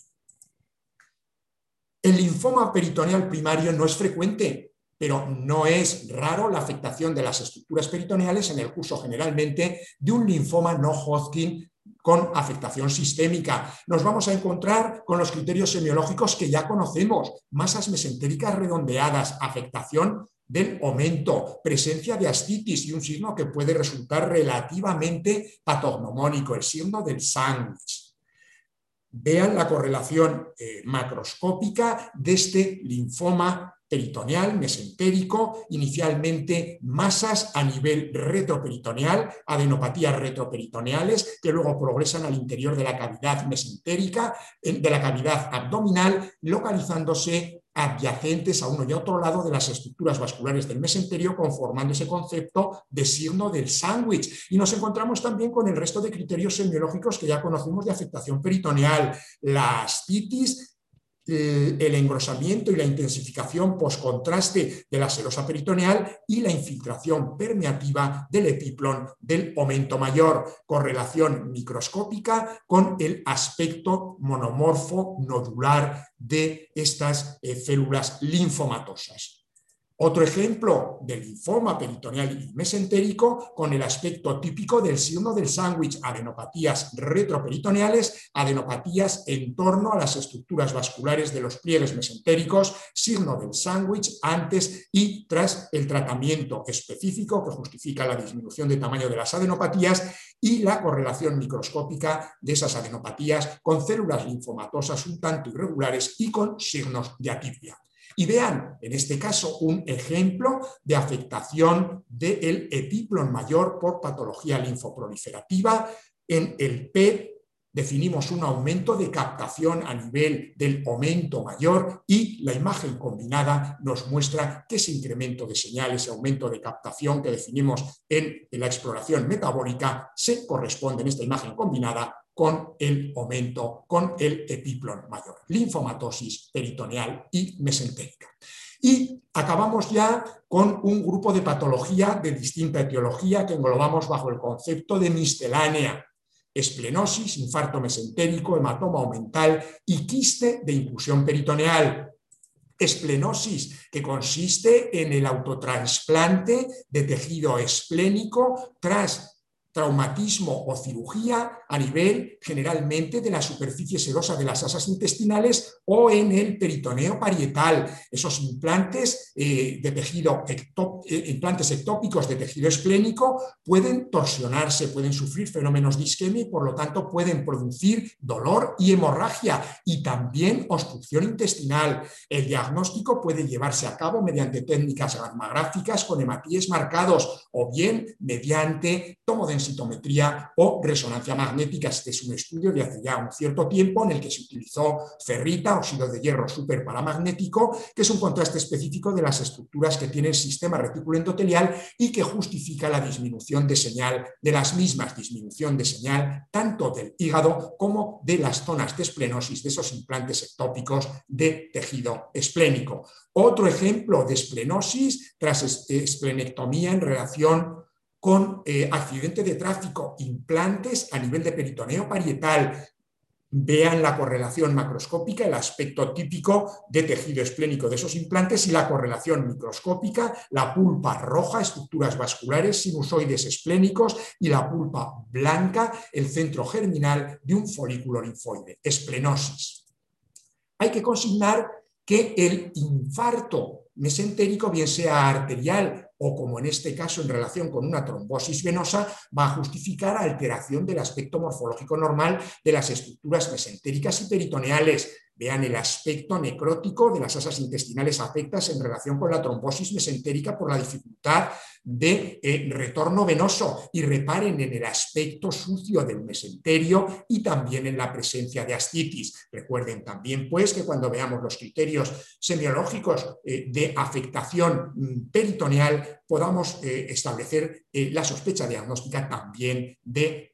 [SPEAKER 2] El linfoma peritoneal primario no es frecuente, pero no es raro la afectación de las estructuras peritoneales en el curso generalmente de un linfoma no Hodgkin con afectación sistémica. Nos vamos a encontrar con los criterios semiológicos que ya conocemos, masas mesentéricas redondeadas, afectación del aumento, presencia de ascitis y un signo que puede resultar relativamente patognomónico, el signo del sándwich. Vean la correlación eh, macroscópica de este linfoma peritoneal, mesentérico, inicialmente masas a nivel retroperitoneal, adenopatías retroperitoneales, que luego progresan al interior de la cavidad mesentérica, de la cavidad abdominal, localizándose adyacentes a uno y a otro lado de las estructuras vasculares del mesenterio, conformando ese concepto de signo del sándwich. Y nos encontramos también con el resto de criterios semiológicos que ya conocemos de afectación peritoneal, la astitis, el engrosamiento y la intensificación post-contraste de la serosa peritoneal y la infiltración permeativa del epiplon del aumento mayor, correlación microscópica con el aspecto monomorfo nodular de estas eh, células linfomatosas. Otro ejemplo de linfoma peritoneal y mesentérico con el aspecto típico del signo del sándwich, adenopatías retroperitoneales, adenopatías en torno a las estructuras vasculares de los pliegues mesentéricos, signo del sándwich antes y tras el tratamiento específico que justifica la disminución de tamaño de las adenopatías y la correlación microscópica de esas adenopatías con células linfomatosas un tanto irregulares y con signos de atipia. Y vean, en este caso, un ejemplo de afectación del epiplon mayor por patología linfoproliferativa. En el P definimos un aumento de captación a nivel del aumento mayor y la imagen combinada nos muestra que ese incremento de señales, ese aumento de captación que definimos en la exploración metabólica, se corresponde en esta imagen combinada con el aumento, con el epiplon mayor, linfomatosis peritoneal y mesentérica. Y acabamos ya con un grupo de patología de distinta etiología que englobamos bajo el concepto de miscelánea, esplenosis, infarto mesentérico, hematoma aumental y quiste de inclusión peritoneal. Esplenosis, que consiste en el autotransplante de tejido esplénico tras traumatismo o cirugía a nivel generalmente de la superficie serosa de las asas intestinales o en el peritoneo parietal. Esos implantes eh, de tejido eh, implantes ectópicos de tejido esplénico pueden torsionarse, pueden sufrir fenómenos de isquemia y por lo tanto pueden producir dolor y hemorragia y también obstrucción intestinal. El diagnóstico puede llevarse a cabo mediante técnicas gamagráficas con hematíes marcados o bien mediante tomo de o resonancia magnética. Este es un estudio de hace ya un cierto tiempo en el que se utilizó ferrita, óxido de hierro superparamagnético, que es un contraste específico de las estructuras que tiene el sistema retículo endotelial y que justifica la disminución de señal de las mismas, disminución de señal tanto del hígado como de las zonas de esplenosis, de esos implantes ectópicos de tejido esplénico. Otro ejemplo de esplenosis tras esplenectomía en relación con eh, accidente de tráfico, implantes a nivel de peritoneo parietal. Vean la correlación macroscópica, el aspecto típico de tejido esplénico de esos implantes y la correlación microscópica, la pulpa roja, estructuras vasculares, sinusoides esplénicos y la pulpa blanca, el centro germinal de un folículo linfoide, esplenosis. Hay que consignar que el infarto mesentérico, bien sea arterial o como en este caso en relación con una trombosis venosa, va a justificar alteración del aspecto morfológico normal de las estructuras mesentéricas y peritoneales, Vean el aspecto necrótico de las asas intestinales afectas en relación con la trombosis mesentérica por la dificultad de eh, retorno venoso y reparen en el aspecto sucio del mesenterio y también en la presencia de ascitis. Recuerden también pues que cuando veamos los criterios semiológicos eh, de afectación mm, peritoneal podamos eh, establecer la sospecha diagnóstica también de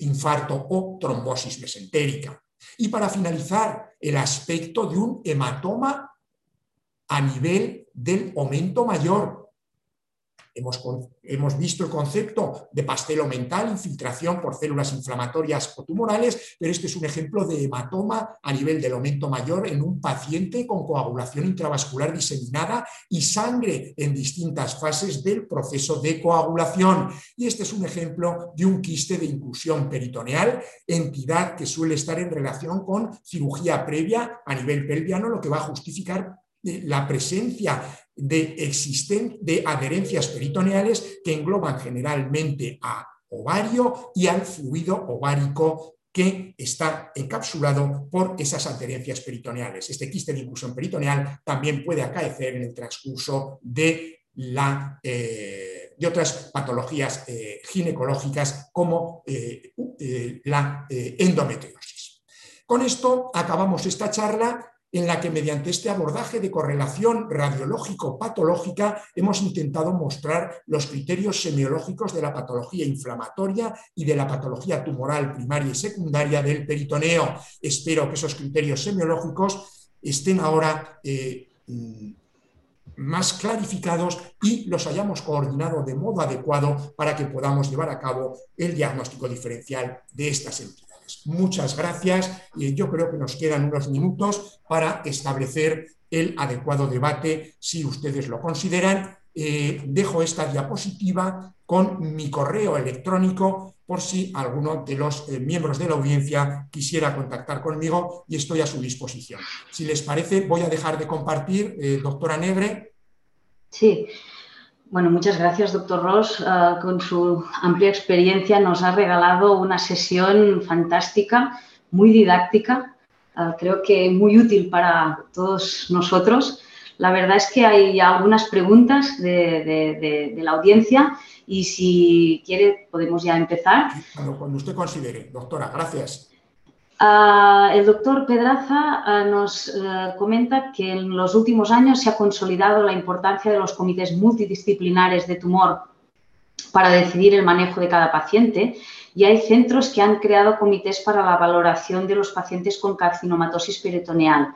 [SPEAKER 2] infarto o trombosis mesentérica. Y para finalizar, el aspecto de un hematoma a nivel del aumento mayor, Hemos, visto el concepto de pastelo mental, infiltración por células inflamatorias o tumorales, pero este es un ejemplo de hematoma a nivel del aumento mayor en un paciente con coagulación intravascular diseminada y sangre en distintas fases del proceso de coagulación. Y este es un ejemplo de un quiste de inclusión peritoneal, entidad que suele estar en relación con cirugía previa a nivel pelviano, lo que va a justificar la presencia de, de adherencias peritoneales que engloban generalmente a ovario y al fluido ovárico que está encapsulado por esas adherencias peritoneales. Este quiste de inclusión peritoneal también puede acaecer en el transcurso de, la, eh, de otras patologías eh, ginecológicas como eh, la endometriosis. Con esto acabamos esta charla en la que mediante este abordaje de correlación radiológico-patológica hemos intentado mostrar los criterios semiológicos de la patología inflamatoria y de la patología tumoral primaria y secundaria del peritoneo. Espero que esos criterios semiológicos estén ahora eh, mm, más clarificados y los hayamos coordinado de modo adecuado para que podamos llevar a cabo el diagnóstico diferencial de estas entidades. Muchas gracias y yo creo que nos quedan unos minutos para establecer el adecuado debate si ustedes lo consideran. Eh, dejo esta diapositiva con mi correo electrónico por si alguno de los eh, miembros de la audiencia quisiera contactar conmigo y estoy a su disposición. Si les parece, voy a dejar de compartir, eh, doctora Negre.
[SPEAKER 1] Sí, bueno, muchas gracias, doctor Ross. Ah, con su amplia experiencia nos ha regalado una sesión fantástica, muy didáctica, ah, creo que muy útil para todos nosotros. La verdad es que hay algunas preguntas de, la audiencia y si quiere podemos ya empezar.
[SPEAKER 2] cuando usted considere, doctora, gracias.
[SPEAKER 1] Ah, el doctor Pedraza ah, nos eh, comenta que en los últimos años se ha consolidado la importancia de los comités multidisciplinares de tumor para decidir el manejo de cada paciente y hay centros que han creado comités para la valoración de los pacientes con carcinomatosis peritoneal.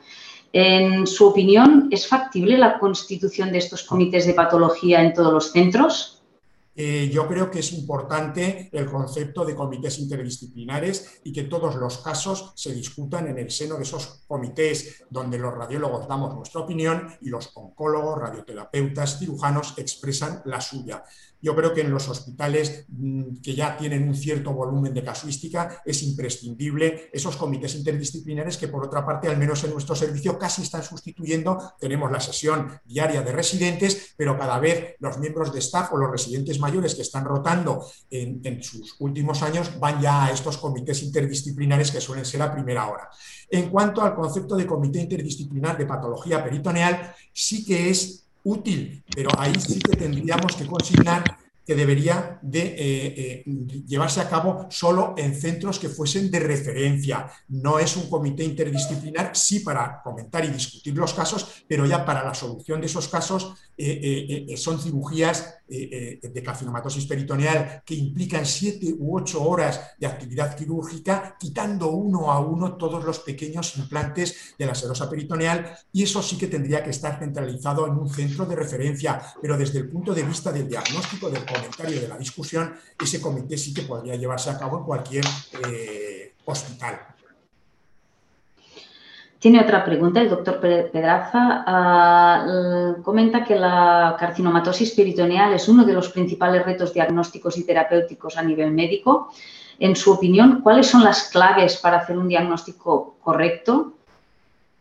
[SPEAKER 1] En su opinión, ¿es factible la constitución de estos comités de patología en todos los centros?
[SPEAKER 2] Eh, yo creo que es importante el concepto de comités interdisciplinares y que todos los casos se discutan en el seno de esos comités donde los radiólogos damos nuestra opinión y los oncólogos, radioterapeutas, cirujanos expresan la suya. Yo creo que en los hospitales mm, que ya tienen un cierto volumen de casuística es imprescindible esos comités interdisciplinares que por otra parte, al menos en nuestro servicio, casi están sustituyendo. Tenemos la sesión diaria de residentes, pero cada vez los miembros de staff o los residentes mayores que están rotando en, en sus últimos años van ya a estos comités interdisciplinares que suelen ser a primera hora. En cuanto al concepto de comité interdisciplinar de patología peritoneal, sí que es útil, pero ahí sí que tendríamos que consignar que debería de eh, eh, llevarse a cabo solo en centros que fuesen de referencia. No es un comité interdisciplinar, sí para comentar y discutir los casos, pero ya para la solución de esos casos eh, son cirugías de carcinomatosis peritoneal que implican siete u ocho horas de actividad quirúrgica, quitando uno a uno todos los pequeños implantes de la serosa peritoneal y eso sí que tendría que estar centralizado en un centro de referencia, pero desde el punto de vista del diagnóstico del comentario de la discusión, ese comité sí que podría llevarse a cabo en cualquier eh, hospital.
[SPEAKER 1] Tiene otra pregunta el doctor Pedraza. Ah, comenta que la carcinomatosis peritoneal es uno de los principales retos diagnósticos y terapéuticos a nivel médico. En su opinión, ¿cuáles son las claves para hacer un diagnóstico correcto?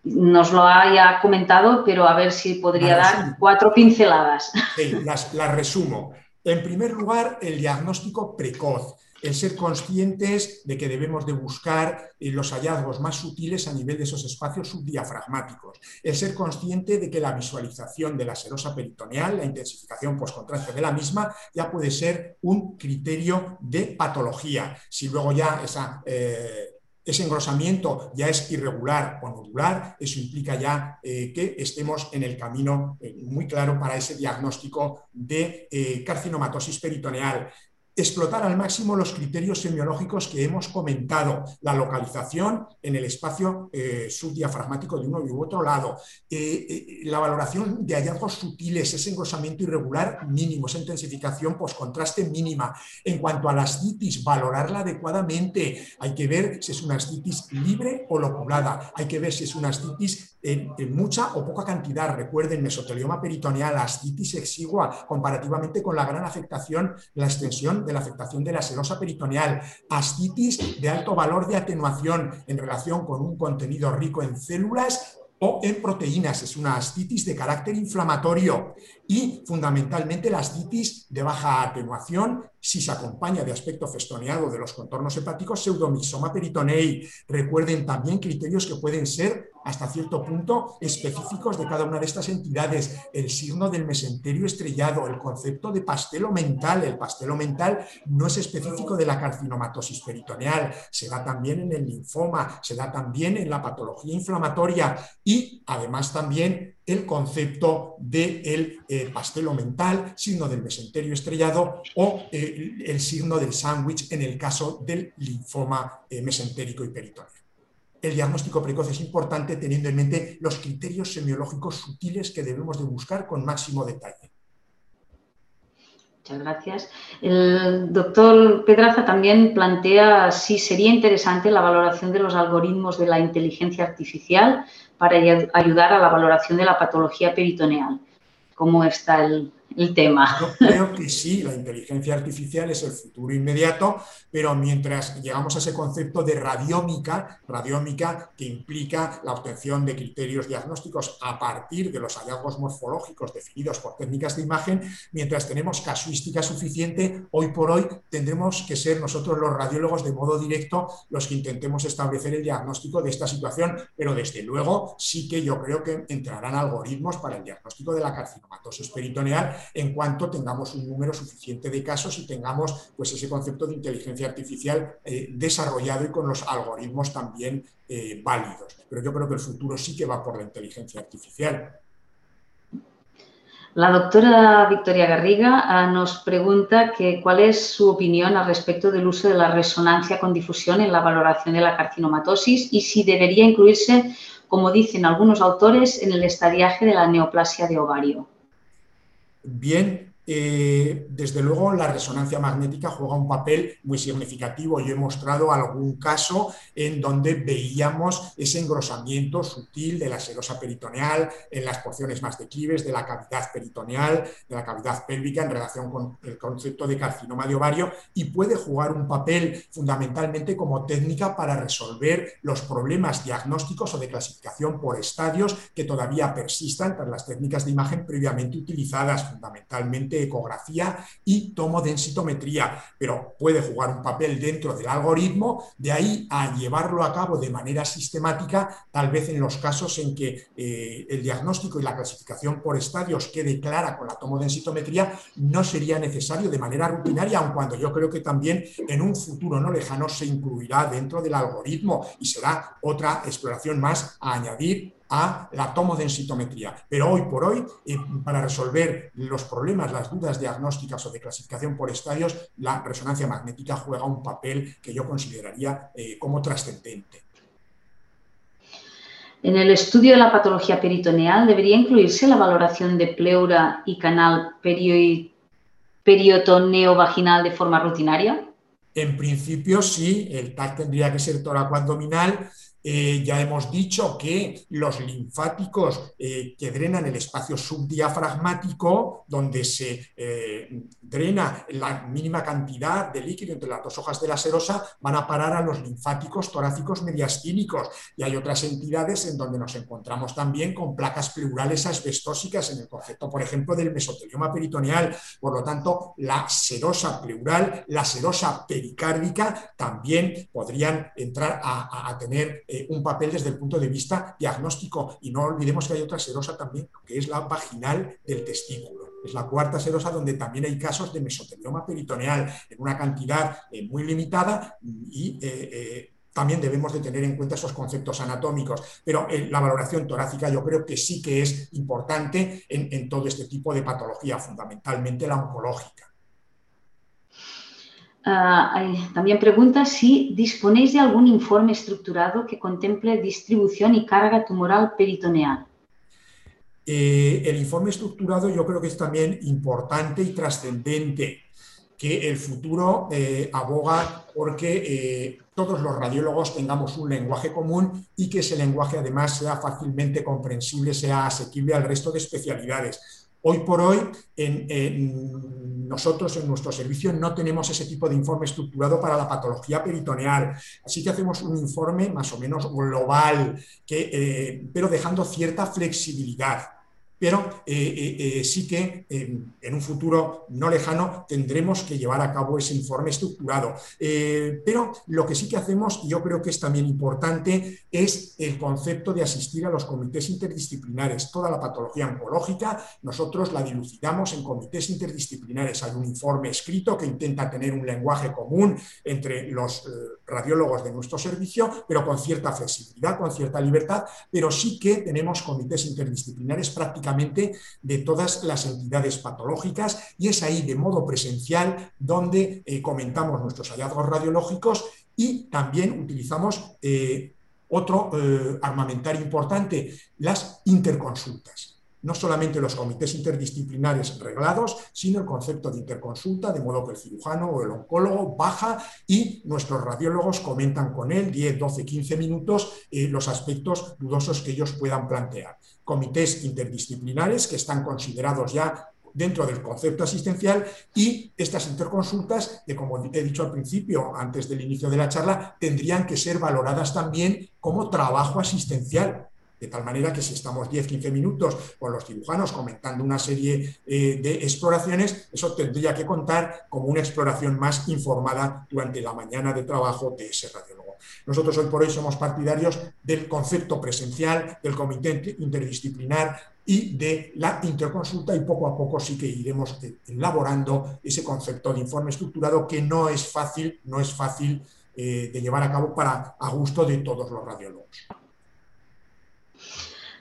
[SPEAKER 1] Nos lo haya comentado, pero a ver si podría dar cuatro pinceladas.
[SPEAKER 2] Sí, las resumo. En primer lugar, el diagnóstico precoz, el ser conscientes de que debemos de buscar eh, los hallazgos más sutiles a nivel de esos espacios subdiafragmáticos, el ser consciente de que la visualización de la serosa peritoneal, la intensificación postcontraste de la misma, ya puede ser un criterio de patología. Si luego ya esa eh, ese engrosamiento ya es irregular o nodular, eso implica ya eh, que estemos en el camino eh, muy claro para ese diagnóstico de eh, carcinomatosis peritoneal explotar al máximo los criterios semiológicos que hemos comentado, la localización en el espacio eh, subdiafragmático de uno u otro lado, eh, eh, la valoración de hallazgos sutiles, ese engrosamiento irregular mínimo, esa intensificación post-contraste mínima. En cuanto a la ascitis, valorarla adecuadamente. Hay que ver si es una ascitis libre o loculada. Hay que ver si es una ascitis en, mucha o poca cantidad. Recuerden, mesotelioma peritoneal, ascitis exigua, comparativamente con la gran afectación, la extensión de la afectación de la serosa peritoneal, ascitis de alto valor de atenuación en relación con un contenido rico en células o en proteínas. Es una ascitis de carácter inflamatorio y fundamentalmente la ascitis de baja atenuación si se acompaña de aspecto festoneado de los contornos hepáticos, pseudomixoma peritonei. Recuerden también criterios que pueden ser hasta cierto punto específicos de cada una de estas entidades. El signo del mesenterio estrellado, el concepto de pastelo mental. El pastelo mental no es específico de la carcinomatosis peritoneal, se da también en el linfoma, se da también en la patología inflamatoria y además también el concepto del eh, pastelo mental, signo del mesenterio estrellado o eh, el signo del sándwich en el caso del linfoma eh, mesentérico y peritoneal. El diagnóstico precoz es importante teniendo en mente los criterios semiológicos sutiles que debemos de buscar con máximo detalle.
[SPEAKER 1] Muchas gracias. El doctor Pedraza también plantea si sería interesante la valoración de los algoritmos de la inteligencia artificial para ayudar a la valoración de la patología peritoneal. ¿Cómo está el, el tema.
[SPEAKER 2] Yo creo que sí, la inteligencia artificial es el futuro inmediato, pero mientras llegamos a ese concepto de radiómica, radiómica que implica la obtención de criterios diagnósticos a partir de los hallazgos morfológicos definidos por técnicas de imagen, mientras tenemos casuística suficiente, hoy por hoy tendremos que ser nosotros los radiólogos de modo directo los que intentemos establecer el diagnóstico de esta situación, pero desde luego sí que yo creo que entrarán algoritmos para el diagnóstico de la carcinomatosis peritoneal en cuanto tengamos un número suficiente de casos y tengamos pues, ese concepto de inteligencia artificial eh, desarrollado y con los algoritmos también eh, válidos. Pero yo creo que el futuro sí que va por la inteligencia artificial.
[SPEAKER 1] La doctora Victoria Garriga ah, nos pregunta que cuál es su opinión al respecto del uso de la resonancia con difusión en la valoración de la carcinomatosis y si debería incluirse, como dicen algunos autores, en el estadiaje de la neoplasia de ovario.
[SPEAKER 2] Bien, eh, desde luego la resonancia magnética juega un papel muy significativo. Yo he mostrado algún caso en donde veíamos ese engrosamiento sutil de la serosa peritoneal en las porciones más declives de la cavidad peritoneal, de la cavidad pélvica en relación con el concepto de carcinoma de ovario y puede jugar un papel fundamentalmente como técnica para resolver los problemas diagnósticos o de clasificación por estadios que todavía persistan tras las técnicas de imagen previamente utilizadas fundamentalmente ecografía y tomodensitometría, pero puede jugar un papel dentro del algoritmo, de ahí a llevarlo a cabo de manera sistemática, tal vez en los casos en que eh, el diagnóstico y la clasificación por estadios quede clara con la tomodensitometría, no sería necesario de manera rutinaria, aun cuando yo creo que también en un futuro no lejano se incluirá dentro del algoritmo y será otra exploración más a añadir a la tomodensitometría. Pero hoy por hoy, eh, para resolver los problemas, las dudas diagnósticas o de clasificación por estadios, la resonancia magnética juega un papel que yo consideraría eh, como trascendente.
[SPEAKER 1] En el estudio de la patología peritoneal, ¿debería incluirse la valoración de pleura y canal periotoneo vaginal de forma rutinaria?
[SPEAKER 2] En principio, sí, el TAC tendría que ser toracoabdominal eh, ya hemos dicho que los linfáticos eh, que drenan el espacio subdiafragmático, donde se eh, drena la mínima cantidad de líquido entre las dos hojas de la serosa, van a parar a los linfáticos torácicos mediastínicos. Y hay otras entidades en donde nos encontramos también con placas pleurales asbestósicas en el concepto, por ejemplo, del mesotelioma peritoneal. Por lo tanto, la serosa pleural, la serosa pericárdica también podrían entrar a tener eh, un papel desde el punto de vista diagnóstico. Y no olvidemos que hay otra serosa también, que es la vaginal del testículo. Es la cuarta serosa donde también hay casos de mesotelioma peritoneal en una cantidad eh, muy limitada y eh, también debemos de tener en cuenta esos conceptos anatómicos. Pero la valoración torácica yo creo que sí que es importante en todo este tipo de patología, fundamentalmente la oncológica.
[SPEAKER 1] Ah, también pregunta si disponéis de algún informe estructurado que contemple distribución y carga tumoral peritoneal.
[SPEAKER 2] Eh, el informe estructurado yo creo que es también importante y trascendente, que el futuro eh, aboga porque eh, todos los radiólogos tengamos un lenguaje común y que ese lenguaje además sea fácilmente comprensible, sea asequible al resto de especialidades Hoy por hoy, nosotros en nuestro servicio no tenemos ese tipo de informe estructurado para la patología peritoneal. Así que hacemos un informe más o menos global, eh, pero dejando cierta flexibilidad pero eh, eh, eh, sí que en un futuro no lejano tendremos que llevar a cabo ese informe estructurado. pero lo que sí que hacemos, y yo creo que es también importante, es el concepto de asistir a los comités interdisciplinares. Toda la patología oncológica nosotros la dilucidamos en comités interdisciplinares. Hay un informe escrito que intenta tener un lenguaje común entre los radiólogos de nuestro servicio, pero con cierta flexibilidad, con cierta libertad, pero sí que tenemos comités interdisciplinares prácticamente de todas las entidades patológicas y es ahí de modo presencial donde eh, comentamos nuestros hallazgos radiológicos y también utilizamos eh, otro eh, armamentario importante, las interconsultas no solamente los comités interdisciplinares reglados, sino el concepto de interconsulta, de modo que el cirujano o el oncólogo baja y nuestros radiólogos comentan con él 10, 12, 15 minutos los aspectos dudosos que ellos puedan plantear. Comités interdisciplinares que están considerados ya dentro del concepto asistencial y estas interconsultas, que como he dicho al principio, antes del inicio de la charla, tendrían que ser valoradas también como trabajo asistencial de tal manera que si estamos 10-15 minutos con los cirujanos comentando una serie eh, de exploraciones, eso tendría que contar como una exploración más informada durante la mañana de trabajo de ese radiólogo. Nosotros hoy por hoy somos partidarios del concepto presencial, del comité interdisciplinar y de la interconsulta y poco a poco sí que iremos eh, elaborando ese concepto de informe estructurado que no es fácil, no es fácil eh, de llevar a cabo para a gusto de todos los radiólogos.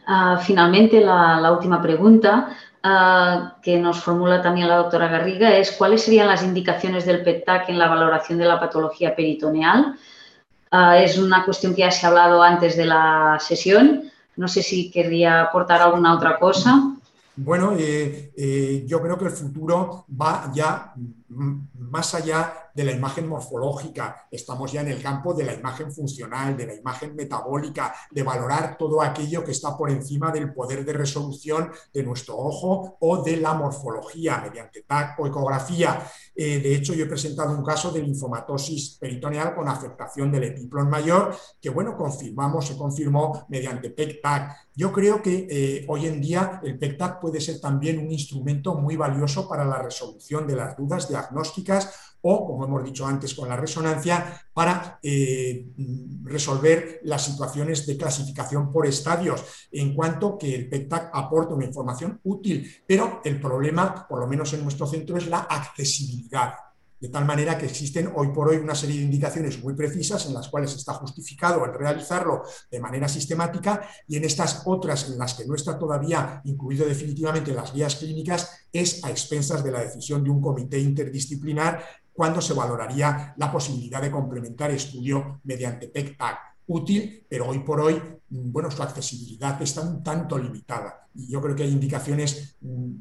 [SPEAKER 1] Ah, finalmente, la, última pregunta ah, que nos formula también la doctora Garriga es cuáles serían las indicaciones del PETAC en la valoración de la patología peritoneal. Ah, es una cuestión que ya se ha hablado antes de la sesión. No sé si querría aportar alguna otra cosa.
[SPEAKER 2] Bueno, eh, eh, yo creo que el futuro va ya más allá de la imagen morfológica, estamos ya en el campo de la imagen funcional, de la imagen metabólica, de valorar todo aquello que está por encima del poder de resolución de nuestro ojo o de la morfología mediante TAC o ecografía. Eh, de hecho, yo he presentado un caso de linfomatosis peritoneal con afectación del epiplón mayor, que bueno, confirmamos, se confirmó mediante PEC-TAC. Yo creo que eh, hoy en día el PEC-TAC puede ser también un instrumento muy valioso para la resolución de las dudas diagnósticas o, como hemos dicho antes, con la resonancia para eh, resolver las situaciones de clasificación por estadios, en cuanto que el PECTAC aporta una información útil, pero el problema, por lo menos en nuestro centro, es la accesibilidad. De tal manera que existen hoy por hoy una serie de indicaciones muy precisas en las cuales está justificado el realizarlo de manera sistemática y en estas otras en las que no está todavía incluido definitivamente las guías clínicas es a expensas de la decisión de un comité interdisciplinar cuando se valoraría la posibilidad de complementar estudio mediante PEC-TAC. Útil, pero hoy por hoy, mm, bueno, su accesibilidad está un tanto limitada. Y yo creo que hay indicaciones mm,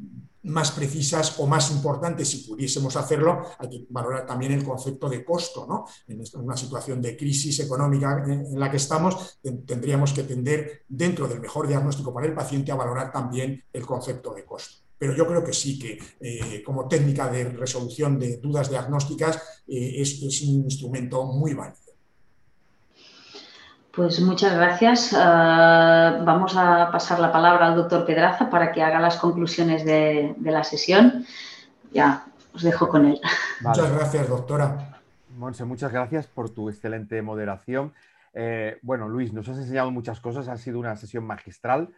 [SPEAKER 2] más precisas o más importantes, si pudiésemos hacerlo, hay que valorar también el concepto de costo. ¿no? En una situación de crisis económica en la que estamos, tendríamos que tender, dentro del mejor diagnóstico para el paciente, a valorar también el concepto de costo pero yo creo que sí que eh, como técnica de resolución de dudas diagnósticas eh, es, un instrumento muy válido.
[SPEAKER 1] Pues muchas gracias. Ah, vamos a pasar la palabra al doctor Pedraza para que haga las conclusiones de, la sesión. Ya, os dejo con él.
[SPEAKER 2] Muchas gracias, doctora.
[SPEAKER 3] Monse, muchas gracias por tu excelente moderación. Eh, bueno, Luis, nos has enseñado muchas cosas, ha sido una sesión magistral.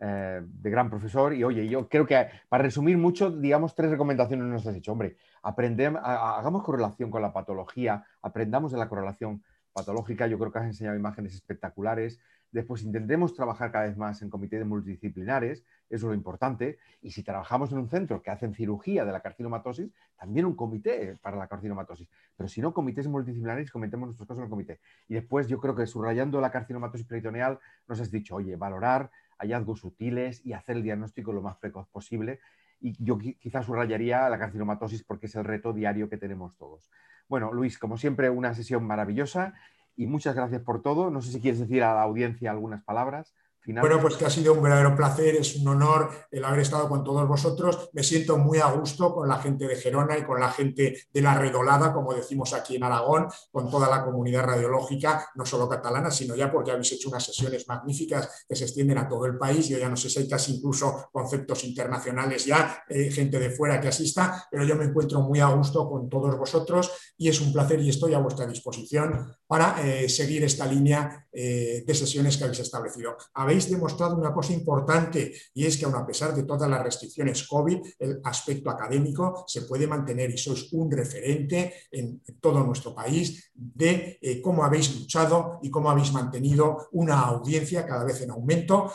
[SPEAKER 3] Eh, de gran profesor. Y oye, yo creo que para resumir mucho, digamos, tres recomendaciones nos has dicho. Hombre, aprendemos, hagamos correlación con la patología, aprendamos de la correlación patológica. Yo creo que has enseñado imágenes espectaculares. Después intentemos trabajar cada vez más en comités multidisciplinares, eso es lo importante. Y si trabajamos en un centro que hacen cirugía de la carcinomatosis, también un comité para la carcinomatosis. Pero si no, comités multidisciplinares, cometemos nuestros casos en el comité. Y después yo creo que subrayando la carcinomatosis peritoneal, nos has dicho, oye, valorar hallazgos sutiles y hacer el diagnóstico lo más precoz posible. Y yo quizás subrayaría la carcinomatosis porque es el reto diario que tenemos todos. Bueno, Luis, como siempre, una sesión maravillosa y muchas gracias por todo. No sé si quieres decir a la audiencia algunas palabras
[SPEAKER 2] Bueno, pues que ha sido un verdadero placer, es un honor el haber estado con todos vosotros. Me siento muy a gusto con la gente de Gerona y con la gente de la Redolada, como decimos aquí en Aragón, con toda la comunidad radiológica, no solo catalana, sino ya porque habéis hecho unas sesiones magníficas que se extienden a todo el país. Yo ya no sé si hay casi incluso conceptos internacionales ya, eh, gente de fuera que asista, pero yo me encuentro muy a gusto con todos vosotros y es un placer y estoy a vuestra disposición para eh, seguir esta línea eh, de sesiones que habéis establecido. Habéis demostrado una cosa importante y es que aun a pesar de todas las restricciones COVID, el aspecto académico se puede mantener y sois un referente en todo nuestro país de eh, cómo habéis luchado y cómo habéis mantenido una audiencia cada vez en aumento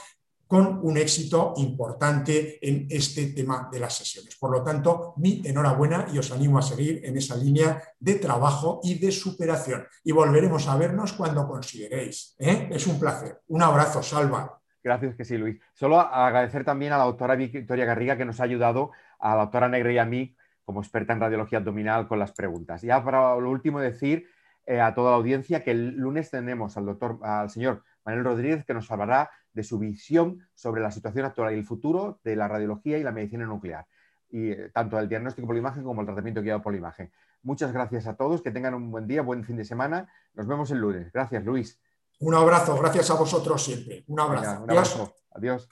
[SPEAKER 2] con un éxito importante en este tema de las sesiones. Por lo tanto, mi enhorabuena y os animo a seguir en esa línea de trabajo y de superación. Y volveremos a vernos cuando consideréis. ¿eh? Es un placer. Un abrazo, Salva.
[SPEAKER 3] Gracias que sí, Luis. Solo agradecer también a la doctora Victoria Garriga que nos ha ayudado, a la doctora Negre y a mí, como experta en radiología abdominal, con las preguntas. Ya para lo último decir eh, a toda la audiencia que el lunes tenemos al doctor, al señor Manuel Rodríguez, que nos hablará de su visión sobre la situación actual y el futuro de la radiología y la medicina nuclear, y eh, tanto el diagnóstico por imagen como el tratamiento guiado por imagen. Muchas gracias a todos, que tengan un buen día, buen fin de semana. Nos vemos el lunes. Gracias, Luis.
[SPEAKER 2] Un abrazo, gracias a vosotros siempre. Un abrazo.
[SPEAKER 3] un abrazo. Adiós.